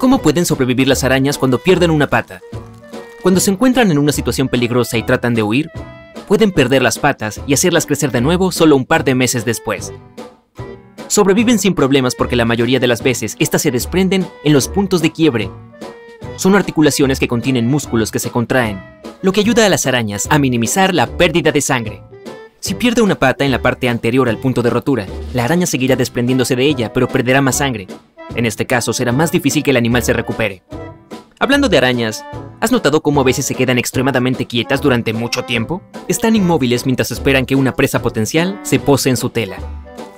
¿Cómo pueden sobrevivir las arañas cuando pierden una pata? Cuando se encuentran en una situación peligrosa y tratan de huir, pueden perder las patas y hacerlas crecer de nuevo solo un par de meses después. Sobreviven sin problemas porque la mayoría de las veces estas se desprenden en los puntos de quiebre. Son articulaciones que contienen músculos que se contraen, lo que ayuda a las arañas a minimizar la pérdida de sangre. Si pierde una pata en la parte anterior al punto de rotura, la araña seguirá desprendiéndose de ella, pero perderá más sangre, en este caso será más difícil que el animal se recupere. Hablando de arañas, ¿has notado cómo a veces se quedan extremadamente quietas durante mucho tiempo? Están inmóviles mientras esperan que una presa potencial se pose en su tela.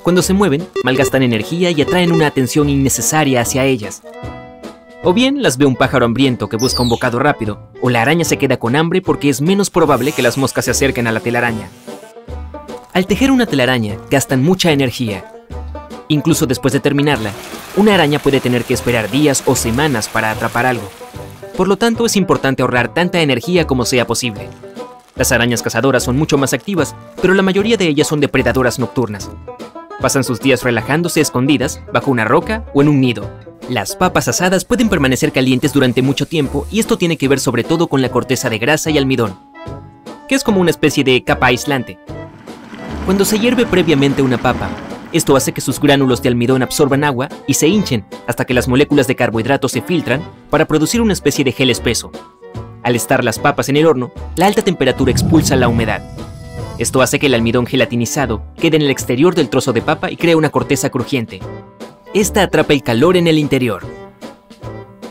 Cuando se mueven, malgastan energía y atraen una atención innecesaria hacia ellas. O bien las ve un pájaro hambriento que busca un bocado rápido, o la araña se queda con hambre porque es menos probable que las moscas se acerquen a la telaraña. Al tejer una telaraña, gastan mucha energía. Incluso después de terminarla, una araña puede tener que esperar días o semanas para atrapar algo. Por lo tanto, es importante ahorrar tanta energía como sea posible. Las arañas cazadoras son mucho más activas, pero la mayoría de ellas son depredadoras nocturnas. Pasan sus días relajándose escondidas, bajo una roca o en un nido. Las papas asadas pueden permanecer calientes durante mucho tiempo y esto tiene que ver sobre todo con la corteza de grasa y almidón, que es como una especie de capa aislante. Cuando se hierve previamente una papa, esto hace que sus gránulos de almidón absorban agua y se hinchen hasta que las moléculas de carbohidratos se filtran para producir una especie de gel espeso. Al estar las papas en el horno, la alta temperatura expulsa la humedad. Esto hace que el almidón gelatinizado quede en el exterior del trozo de papa y crea una corteza crujiente. Esta atrapa el calor en el interior.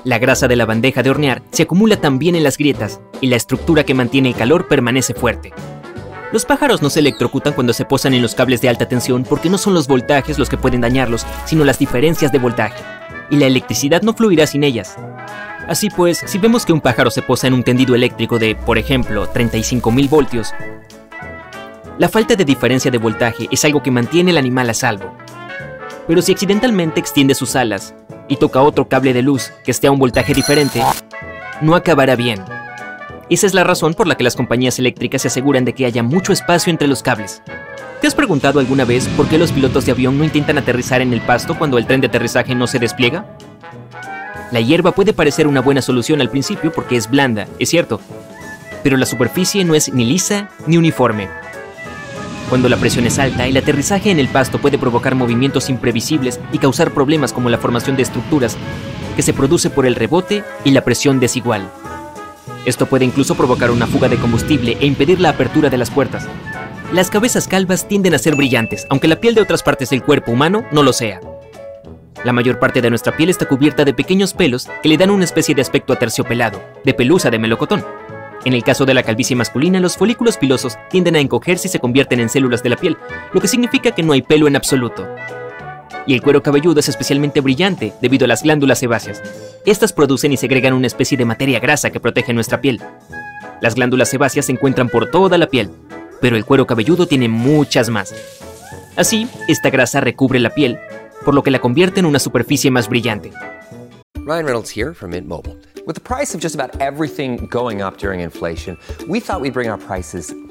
La grasa de la bandeja de hornear se acumula también en las grietas y la estructura que mantiene el calor permanece fuerte. Los pájaros no se electrocutan cuando se posan en los cables de alta tensión porque no son los voltajes los que pueden dañarlos, sino las diferencias de voltaje, y la electricidad no fluirá sin ellas. Así pues, si vemos que un pájaro se posa en un tendido eléctrico de, por ejemplo, 35.000 voltios, la falta de diferencia de voltaje es algo que mantiene el animal a salvo. Pero si accidentalmente extiende sus alas y toca otro cable de luz que esté a un voltaje diferente, no acabará bien. Esa es la razón por la que las compañías eléctricas se aseguran de que haya mucho espacio entre los cables. ¿Te has preguntado alguna vez por qué los pilotos de avión no intentan aterrizar en el pasto cuando el tren de aterrizaje no se despliega? La hierba puede parecer una buena solución al principio porque es blanda, es cierto, pero la superficie no es ni lisa ni uniforme. Cuando la presión es alta, el aterrizaje en el pasto puede provocar movimientos imprevisibles y causar problemas como la formación de estructuras, que se produce por el rebote y la presión desigual. Esto puede incluso provocar una fuga de combustible e impedir la apertura de las puertas. Las cabezas calvas tienden a ser brillantes, aunque la piel de otras partes del cuerpo humano no lo sea. La mayor parte de nuestra piel está cubierta de pequeños pelos que le dan una especie de aspecto aterciopelado, de pelusa de melocotón. En el caso de la calvicie masculina, los folículos pilosos tienden a encogerse y se convierten en células de la piel, lo que significa que no hay pelo en absoluto y el cuero cabelludo es especialmente brillante debido a las glándulas sebáceas. Estas producen y segregan una especie de materia grasa que protege nuestra piel. Las glándulas sebáceas se encuentran por toda la piel, pero el cuero cabelludo tiene muchas más. Así, esta grasa recubre la piel, por lo que la convierte en una superficie más brillante. Ryan Reynolds here from Mint Mobile. With the price of just about everything going up during inflation, we thought we'd bring our prices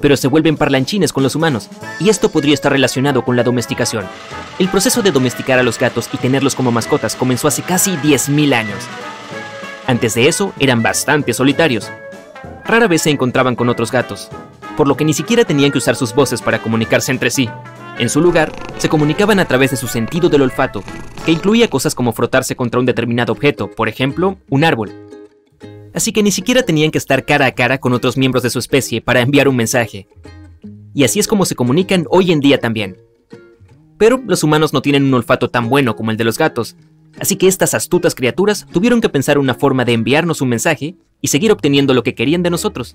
pero se vuelven parlanchines con los humanos, y esto podría estar relacionado con la domesticación. El proceso de domesticar a los gatos y tenerlos como mascotas comenzó hace casi 10.000 años. Antes de eso, eran bastante solitarios. Rara vez se encontraban con otros gatos, por lo que ni siquiera tenían que usar sus voces para comunicarse entre sí. En su lugar, se comunicaban a través de su sentido del olfato, que incluía cosas como frotarse contra un determinado objeto, por ejemplo, un árbol. Así que ni siquiera tenían que estar cara a cara con otros miembros de su especie para enviar un mensaje. Y así es como se comunican hoy en día también. Pero los humanos no tienen un olfato tan bueno como el de los gatos, así que estas astutas criaturas tuvieron que pensar una forma de enviarnos un mensaje y seguir obteniendo lo que querían de nosotros,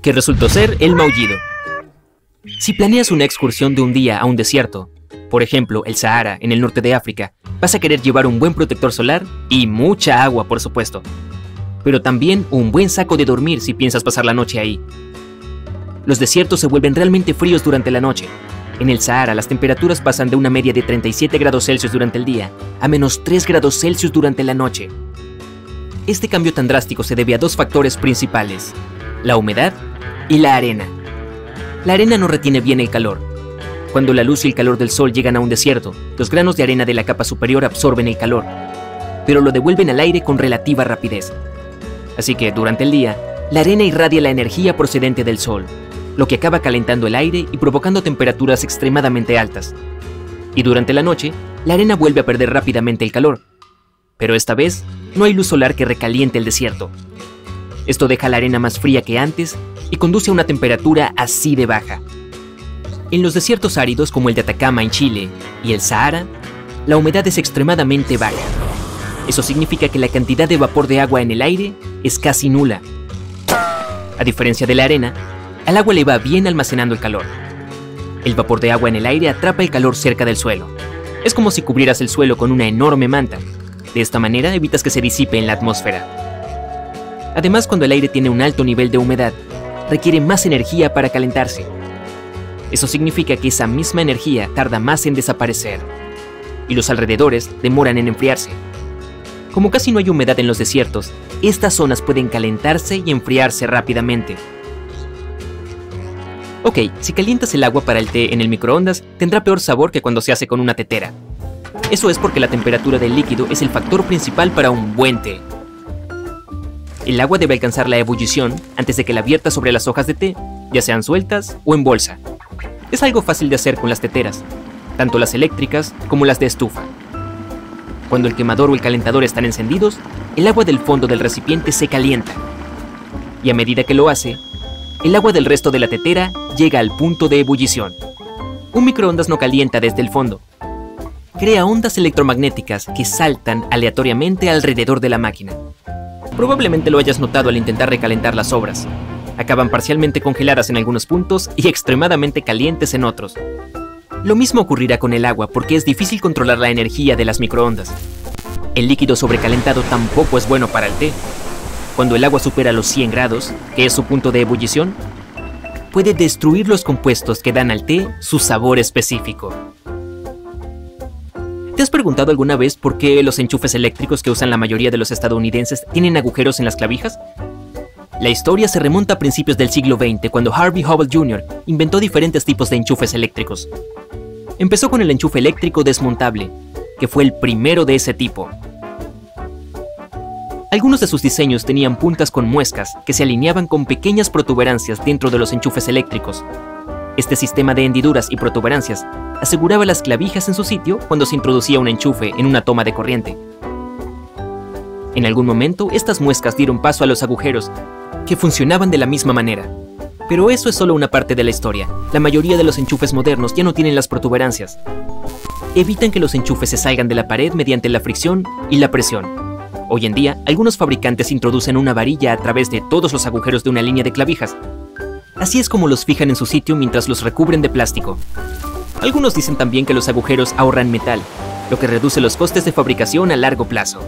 que resultó ser el maullido. Si planeas una excursión de un día a un desierto, por ejemplo el Sahara en el norte de África, vas a querer llevar un buen protector solar y mucha agua, por supuesto. Pero también un buen saco de dormir si piensas pasar la noche ahí. Los desiertos se vuelven realmente fríos durante la noche, en el Sahara, las temperaturas pasan de una media de 37 grados Celsius durante el día a menos 3 grados Celsius durante la noche. Este cambio tan drástico se debe a dos factores principales, la humedad y la arena. La arena no retiene bien el calor. Cuando la luz y el calor del sol llegan a un desierto, los granos de arena de la capa superior absorben el calor, pero lo devuelven al aire con relativa rapidez. Así que durante el día, la arena irradia la energía procedente del sol, lo que acaba calentando el aire y provocando temperaturas extremadamente altas. Y durante la noche, la arena vuelve a perder rápidamente el calor. Pero esta vez, no hay luz solar que recaliente el desierto. Esto deja la arena más fría que antes y conduce a una temperatura así de baja. En los desiertos áridos como el de Atacama en Chile y el Sahara, la humedad es extremadamente baja. Eso significa que la cantidad de vapor de agua en el aire es casi nula. A diferencia de la arena, al agua le va bien almacenando el calor. El vapor de agua en el aire atrapa el calor cerca del suelo. Es como si cubrieras el suelo con una enorme manta. De esta manera evitas que se disipe en la atmósfera. Además, cuando el aire tiene un alto nivel de humedad, requiere más energía para calentarse. Eso significa que esa misma energía tarda más en desaparecer. Y los alrededores demoran en enfriarse. Como casi no hay humedad en los desiertos, estas zonas pueden calentarse y enfriarse rápidamente. Ok, si calientas el agua para el té en el microondas, tendrá peor sabor que cuando se hace con una tetera. Eso es porque la temperatura del líquido es el factor principal para un buen té. El agua debe alcanzar la ebullición antes de que la vierta sobre las hojas de té, ya sean sueltas o en bolsa. Es algo fácil de hacer con las teteras, tanto las eléctricas como las de estufa. Cuando el quemador o el calentador están encendidos, el agua del fondo del recipiente se calienta. Y a medida que lo hace, el agua del resto de la tetera llega al punto de ebullición. Un microondas no calienta desde el fondo. Crea ondas electromagnéticas que saltan aleatoriamente alrededor de la máquina. Probablemente lo hayas notado al intentar recalentar las obras. Acaban parcialmente congeladas en algunos puntos y extremadamente calientes en otros. Lo mismo ocurrirá con el agua porque es difícil controlar la energía de las microondas. El líquido sobrecalentado tampoco es bueno para el té, cuando el agua supera los 100 grados, que es su punto de ebullición, puede destruir los compuestos que dan al té su sabor específico. ¿Te has preguntado alguna vez por qué los enchufes eléctricos que usan la mayoría de los estadounidenses tienen agujeros en las clavijas? La historia se remonta a principios del siglo XX cuando Harvey Hubble Jr. inventó diferentes tipos de enchufes eléctricos. Empezó con el enchufe eléctrico desmontable, que fue el primero de ese tipo, algunos de sus diseños tenían puntas con muescas que se alineaban con pequeñas protuberancias dentro de los enchufes eléctricos. Este sistema de hendiduras y protuberancias aseguraba las clavijas en su sitio cuando se introducía un enchufe en una toma de corriente. En algún momento, estas muescas dieron paso a los agujeros, que funcionaban de la misma manera. Pero eso es solo una parte de la historia. La mayoría de los enchufes modernos ya no tienen las protuberancias. Evitan que los enchufes se salgan de la pared mediante la fricción y la presión. Hoy en día, algunos fabricantes introducen una varilla a través de todos los agujeros de una línea de clavijas. Así es como los fijan en su sitio mientras los recubren de plástico. Algunos dicen también que los agujeros ahorran metal, lo que reduce los costes de fabricación a largo plazo.